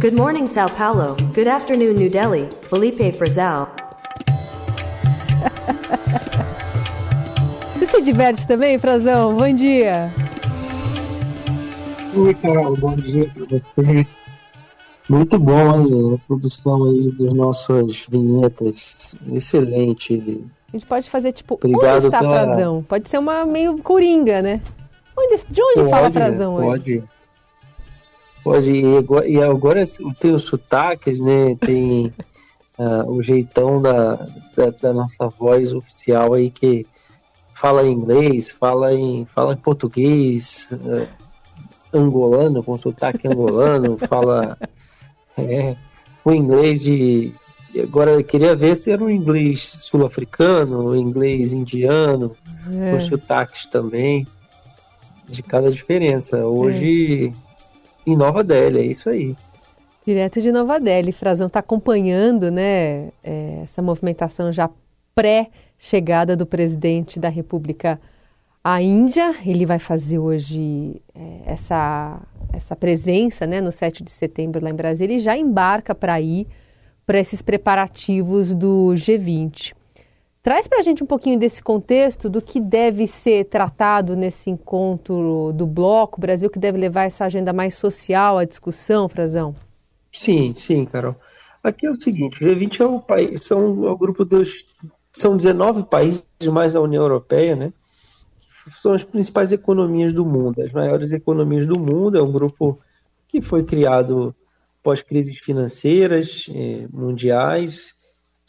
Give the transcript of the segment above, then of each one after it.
Good morning, Sao Paulo. Good afternoon, New Delhi. Felipe Frazão. Você se diverte também, Frazão? Bom dia. Oi, Carol. Bom dia para você. Muito bom hein? a produção aí das nossas vinhetas. Excelente. A gente pode fazer tipo, Obrigado onde está pela- Frazão? Pode ser uma meio coringa, né? Onde, de onde fala Frazão hoje? Pode. Pode. E agora, e agora tem os sotaques, né? Tem ah, o jeitão da, da, da nossa voz oficial aí que fala em inglês, fala em, fala em português, ah, angolano, com sotaque angolano, fala é, o inglês de. Agora eu queria ver se era um inglês sul-africano, um inglês indiano, É. com sotaques também, de cada diferença. Hoje, em Nova Delhi, é isso aí. Direto de Nova Delhi. Frazão está acompanhando né, é, essa movimentação já pré-chegada do presidente da República à Índia. Ele vai fazer hoje é, essa, essa presença né, no 7 de setembro lá em Brasília e já embarca para ir para esses preparativos do G20. Traz para a gente um pouquinho desse contexto do que deve ser tratado nesse encontro do bloco, Brasil que deve levar essa agenda mais social à discussão, Frazão. Sim, sim, Carol. Aqui é o seguinte, o G20 é o país, são é o grupo dos são 19 países mais a União Europeia, né? São as principais economias do mundo, as maiores economias do mundo. É um grupo que foi criado pós-crises financeiras eh, mundiais,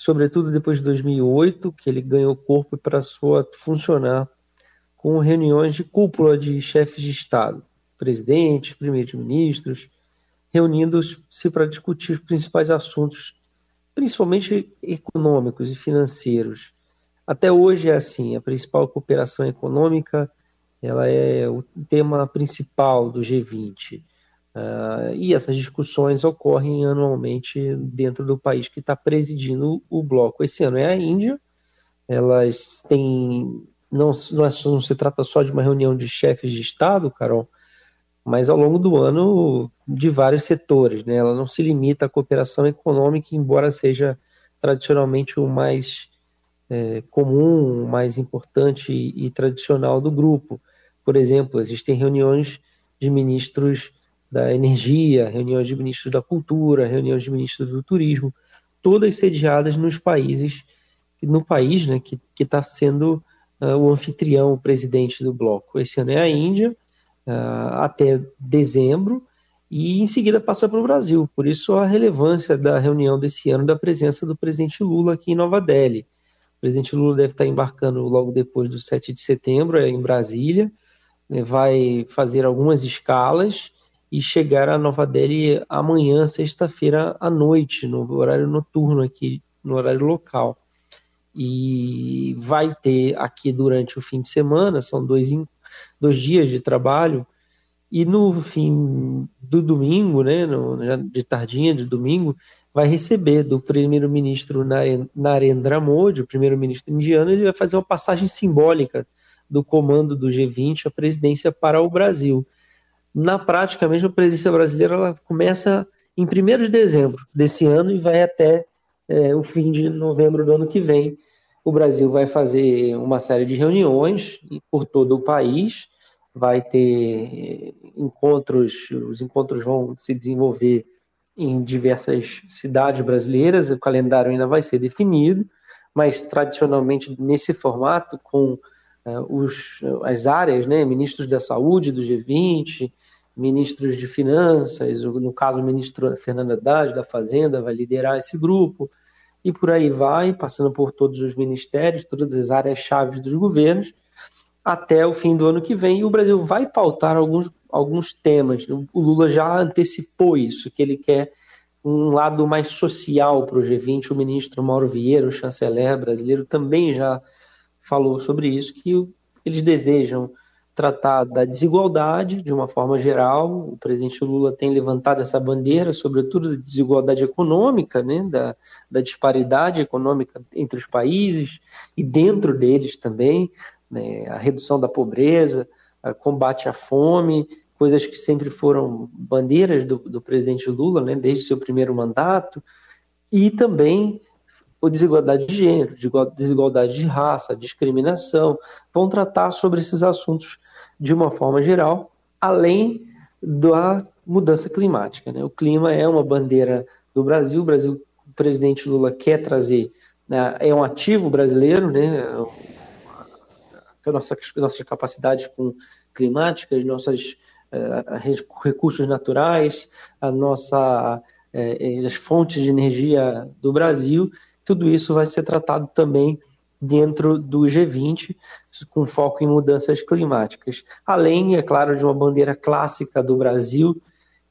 sobretudo depois de 2008, que ele ganhou corpo para sua funcionar com reuniões de cúpula de chefes de Estado, presidentes, primeiros-ministros, reunindo-se para discutir os principais assuntos, principalmente econômicos e financeiros. Até hoje é assim, a principal cooperação econômica ela é o tema principal do G20. Uh, e essas discussões ocorrem anualmente dentro do país que está presidindo o bloco. Esse ano é a Índia. Elas têm. Não, não, não se trata só de uma reunião de chefes de Estado, Carol, mas ao longo do ano de vários setores. Né? Ela não se limita à cooperação econômica, embora seja tradicionalmente o mais é, comum, o mais importante e tradicional do grupo. Por exemplo, existem reuniões de ministros da energia, reuniões de ministros da cultura, reuniões de ministros do turismo, todas sediadas nos países, no país né, que está sendo uh, o anfitrião, o presidente do bloco. Esse ano é a Índia, uh, até dezembro, e em seguida passa para o Brasil. Por isso a relevância da reunião desse ano, da presença do presidente Lula aqui em Nova Delhi. O presidente Lula deve estar embarcando logo depois do 7 de setembro, é em Brasília, né, vai fazer algumas escalas e chegar a Nova Delhi amanhã, sexta-feira à noite, no horário noturno aqui, no horário local. E vai ter aqui durante o fim de semana, são dois, dois dias de trabalho, e no fim do domingo, né, no, de tardinha de domingo, vai receber do primeiro-ministro Narendra Modi, o primeiro-ministro indiano, ele vai fazer uma passagem simbólica do comando do G20 à presidência para o Brasil. Na prática, mesmo a presidência brasileira ela começa em 1 de dezembro desse ano e vai até é, o fim de novembro do ano que vem. O Brasil vai fazer uma série de reuniões por todo o país, vai ter encontros, os encontros vão se desenvolver em diversas cidades brasileiras, o calendário ainda vai ser definido, mas tradicionalmente nesse formato, com os, as áreas, né, ministros da saúde do G20, ministros de finanças, no caso o ministro Fernando Haddad da Fazenda vai liderar esse grupo, e por aí vai, passando por todos os ministérios, todas as áreas chaves dos governos, até o fim do ano que vem, e o Brasil vai pautar alguns, alguns temas. O Lula já antecipou isso, que ele quer um lado mais social para o G20. O ministro Mauro Vieira, o chanceler brasileiro, também já falou sobre isso, que eles desejam tratar da desigualdade de uma forma geral. O presidente Lula tem levantado essa bandeira, sobretudo da desigualdade econômica, né, da, da disparidade econômica entre os países e dentro deles também, né, a redução da pobreza, a combate à fome, coisas que sempre foram bandeiras do, do presidente Lula, né, desde seu primeiro mandato, e também a desigualdade de gênero, desigualdade de raça, discriminação, vão tratar sobre esses assuntos de uma forma geral, além da mudança climática. Né? O clima é uma bandeira do Brasil, o Brasil, o presidente Lula quer trazer, né, é um ativo brasileiro, né, nossa, nossas capacidades com climáticas, nossos eh, recursos naturais, a nossa, eh, as fontes de energia do Brasil, tudo isso vai ser tratado também dentro do G20, com foco em mudanças climáticas. Além, é claro, de uma bandeira clássica do Brasil,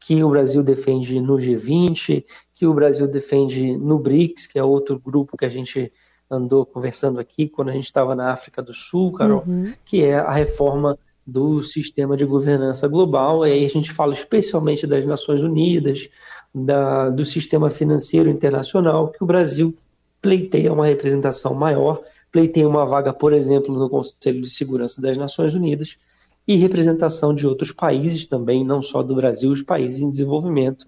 que o Brasil defende no G20, que o Brasil defende no BRICS, que é outro grupo que a gente andou conversando aqui quando a gente estava na África do Sul, Carol, uhum. que é a reforma do sistema de governança global. E aí a gente fala especialmente das Nações Unidas, da, do sistema financeiro internacional, que o Brasil pleiteia uma representação maior, pleiteia uma vaga, por exemplo, no Conselho de Segurança das Nações Unidas e representação de outros países também, não só do Brasil, os países em desenvolvimento,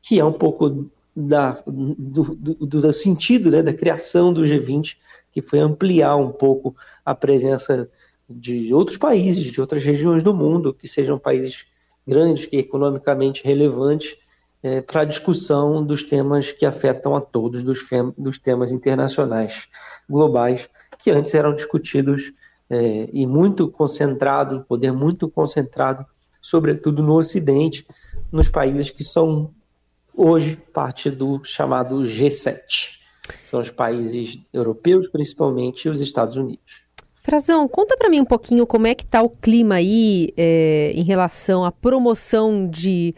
que é um pouco da, do, do, do, sentido né, da criação do G20, que foi ampliar um pouco a presença de outros países, de outras regiões do mundo, que sejam países grandes, que economicamente relevantes, é, para a discussão dos temas que afetam a todos, dos, dos temas internacionais globais, que antes eram discutidos é, e muito concentrado, poder muito concentrado, sobretudo no Ocidente, nos países que são hoje parte do chamado G7. São os países europeus, principalmente, e os Estados Unidos. Frazão, conta para mim um pouquinho como é que está o clima aí é, em relação à promoção de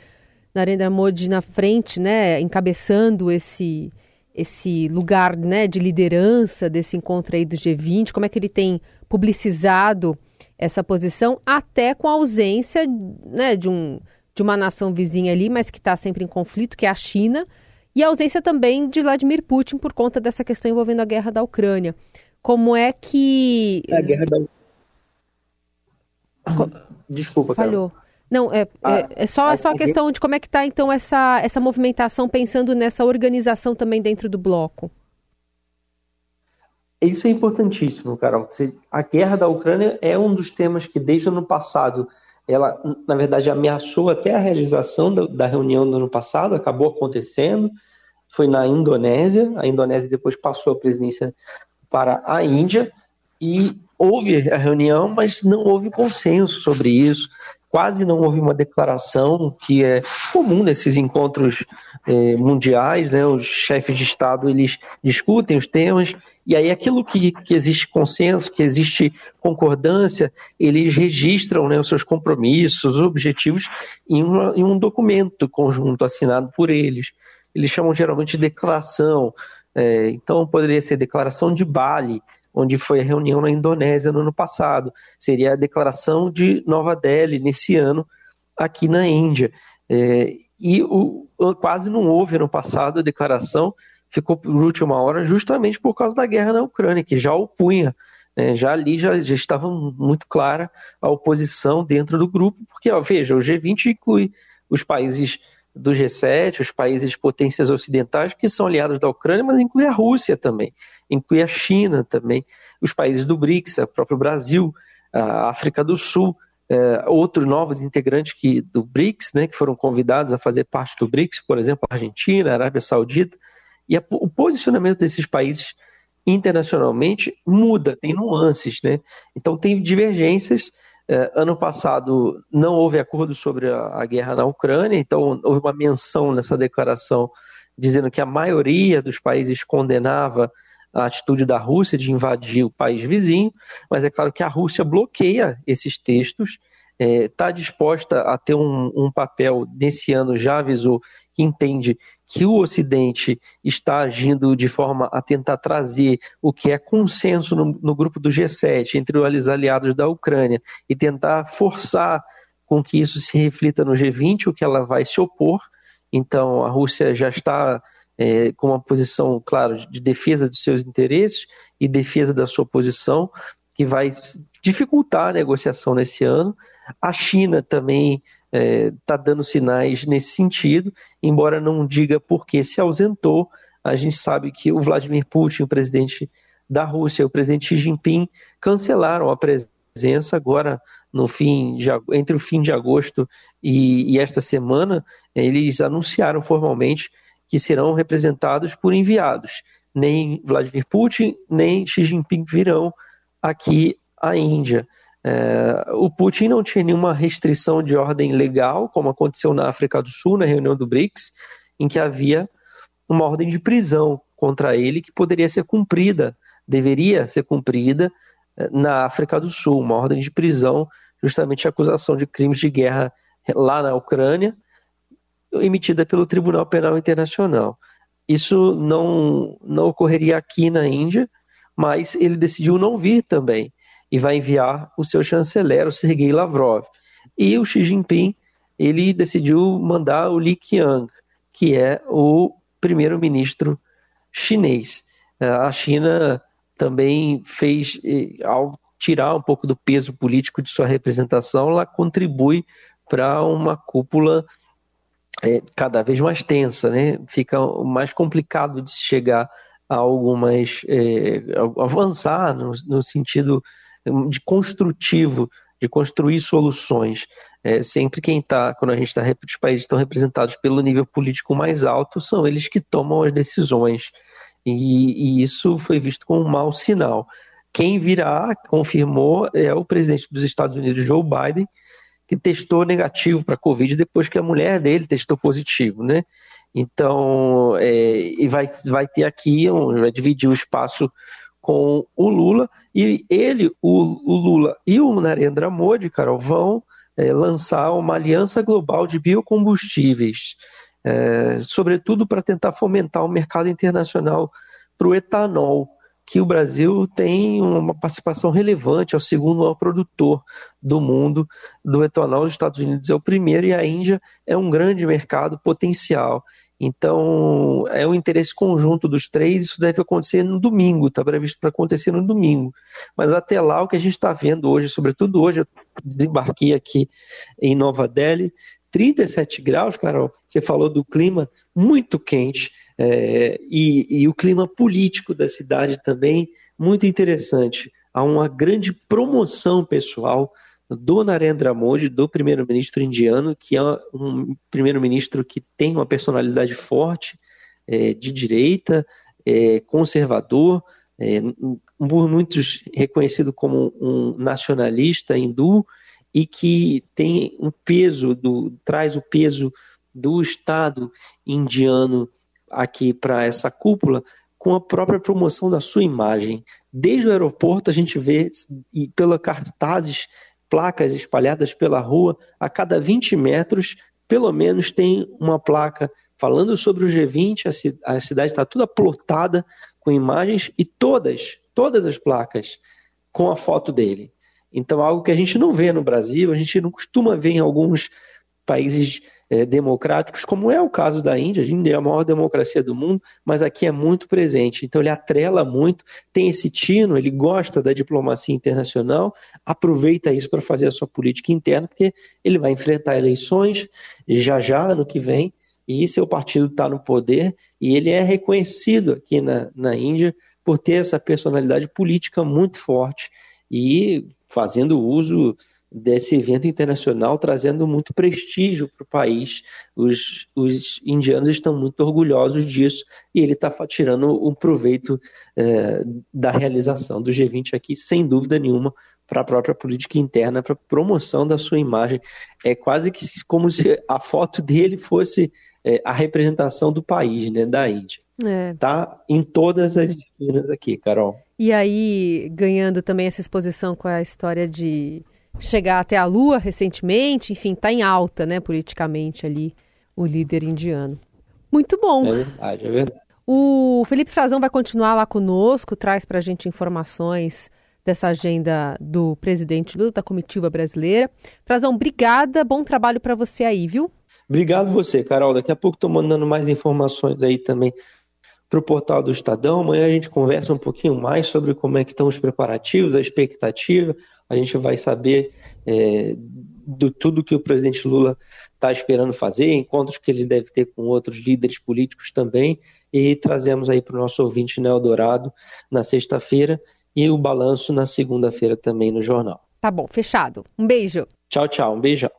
Narendra Modi na frente, né, encabeçando esse esse lugar, né, de liderança desse encontro aí do G20, como é que ele tem publicizado essa posição, até com a ausência, né, de um de uma nação vizinha ali, mas que está sempre em conflito, que é a China, e a ausência também de Vladimir Putin por conta dessa questão envolvendo a guerra da Ucrânia. Como é que. A guerra da. Desculpa, Falhou. Cara. Não, é, ah, é, é, só, é só a questão de como é que está, então, essa, essa movimentação, pensando nessa organização também dentro do bloco. Isso é importantíssimo, Carol. A guerra da Ucrânia é um dos temas que, desde o ano passado, ela, na verdade, ameaçou até a realização da, da reunião do ano passado, acabou acontecendo, foi na Indonésia, a Indonésia depois passou a presidência para a Índia, e houve a reunião, mas não houve consenso sobre isso quase não houve uma declaração que é comum nesses encontros é, mundiais, né? Os chefes de Estado eles discutem os temas e aí aquilo que, que existe consenso, que existe concordância, eles registram né, os seus compromissos, os objetivos em, uma, em um documento conjunto assinado por eles. Eles chamam geralmente de declaração. É, então poderia ser declaração de Bali, onde foi a reunião na Indonésia no ano passado. Seria a declaração de Nova Delhi nesse ano, aqui na Índia. É, e o, quase não houve ano passado a declaração, ficou por última hora, justamente por causa da guerra na Ucrânia, que já opunha. Né, já ali já, já estava muito clara a oposição dentro do grupo, porque, ó, veja, o G20 inclui os países do G7, os países potências ocidentais que são aliados da Ucrânia, mas inclui a Rússia também, inclui a China também, os países do BRICS, o próprio Brasil, a África do Sul, é, outros novos integrantes que, do BRICS, né, que foram convidados a fazer parte do BRICS, por exemplo, a Argentina, a Arábia Saudita, e a, o posicionamento desses países internacionalmente muda, tem nuances, né? Então tem divergências ano passado não houve acordo sobre a, guerra na Ucrânia, então houve uma menção nessa declaração dizendo que a maioria dos países condenava a atitude da Rússia de invadir o país vizinho, mas é claro que a Rússia bloqueia esses textos, está é, disposta a ter um, um papel, nesse ano já avisou entende que o Ocidente está agindo de forma a tentar trazer o que é consenso no, no grupo do G7 entre os aliados da Ucrânia e tentar forçar com que isso se reflita no G20, o que ela vai se opor. Então, a Rússia já está é, com uma posição, claro, de defesa dos seus interesses e defesa da sua posição, que vai dificultar a negociação nesse ano. A China também está é, tá dando sinais nesse sentido, embora não diga por que se ausentou. A gente sabe que o Vladimir Putin, o presidente da Rússia, o presidente Xi Jinping cancelaram a presença agora no fim de, entre o fim de agosto e, e esta semana. Eles anunciaram formalmente que serão representados por enviados. Nem Vladimir Putin nem Xi Jinping virão aqui à Índia. É, o Putin não tinha nenhuma restrição de ordem legal, como aconteceu na África do Sul, na reunião do BRICS, em que havia uma ordem de prisão contra ele que poderia ser cumprida, deveria ser cumprida é, na África do Sul, uma ordem de prisão, justamente acusação de crimes de guerra lá na Ucrânia, emitida pelo Tribunal Penal Internacional. Isso não, não ocorreria aqui na Índia, mas ele decidiu não vir também e vai enviar o seu chanceler, o Sergei Lavrov. E o Xi Jinping, ele decidiu mandar o Li Qiang, que é o primeiro-ministro chinês. É, a China também fez, ao tirar um pouco do peso político de sua representação, ela contribui para uma cúpula é, cada vez mais tensa, né? Fica mais complicado de chegar a algumas é, avançar no, no sentido de construtivo, de construir soluções. É, sempre quem está, quando a gente está, os países estão representados pelo nível político mais alto, são eles que tomam as decisões. E, e isso foi visto como um mau sinal. Quem virá, confirmou, é o presidente dos Estados Unidos, Joe Biden, que testou negativo para a Covid depois que a mulher dele testou positivo, né? Então, é, e vai, vai ter aqui, um, vai dividir o espaço com o Lula, e ele, o, o Lula e o Narendra Modi, Carol, vão é, lançar uma aliança global de biocombustíveis, é, sobretudo para tentar fomentar o mercado internacional para o etanol, que o Brasil tem uma participação relevante, é o segundo maior produtor do mundo do etanol, os Estados Unidos é o primeiro e a Índia é um grande mercado potencial. Então, é um interesse conjunto dos três, isso deve acontecer no domingo, está previsto para acontecer no domingo. Mas até lá, o que a gente está vendo hoje, sobretudo hoje, eu desembarquei aqui em Nova Delhi, 37 graus, Carol, você falou do clima muito quente, é, e, e o clima político da cidade também muito interessante. Há uma grande promoção pessoal do Narendra Modi, do primeiro-ministro indiano, que é um primeiro-ministro que tem uma personalidade forte, é, de direita, é, conservador, é, por muitos reconhecido como um nacionalista hindu e que tem um peso, do, traz o peso do Estado indiano aqui para essa cúpula com a própria promoção da sua imagem. Desde o aeroporto a gente vê, e pela cartazes placas espalhadas pela rua, a cada 20 metros, pelo menos tem uma placa falando sobre o G20, a, cidade está toda plotada com imagens e todas, todas as placas com a foto dele. Então, algo que a gente não vê no Brasil, a gente não costuma ver em alguns países é, democráticos, como é o caso da Índia. A Índia é a maior democracia do mundo, mas aqui é muito presente. Então ele atrela muito, tem esse tino, ele gosta da diplomacia internacional, aproveita isso para fazer a sua política interna, porque ele vai enfrentar eleições já já, ano que vem, e seu partido está no poder, e ele é reconhecido aqui na, na Índia por ter essa personalidade política muito forte e fazendo uso desse evento internacional, trazendo muito prestígio para o país. Os, os, indianos estão muito orgulhosos disso e ele está tirando um proveito é, da realização do G20 aqui, sem dúvida nenhuma, para a própria política interna, para a promoção da sua imagem. É quase que como se a foto dele fosse é, a representação do país, né, da Índia. É. Tá em todas as esquinas aqui, Carol. E aí, ganhando também essa exposição com a história de chegar até a Lua recentemente, enfim, está em alta, né, politicamente ali, o líder indiano. Muito bom. É verdade, é verdade. O Felipe Frazão vai continuar lá conosco, traz para a gente informações dessa agenda do presidente Lula, da comitiva brasileira. Frazão, obrigada, bom trabalho para você aí, viu? Obrigado você, Carol. Daqui a pouco estou mandando mais informações aí também para o portal do Estadão. Amanhã a gente conversa um pouquinho mais sobre como é que estão os preparativos, a expectativa. A gente vai saber é, do tudo que o presidente Lula está esperando fazer, encontros que ele deve ter com outros líderes políticos também, e trazemos aí para o nosso ouvinte Neo Dourado na sexta-feira e o balanço na segunda-feira também no jornal. Tá bom, fechado. Um beijo. Tchau, tchau. Um beijão.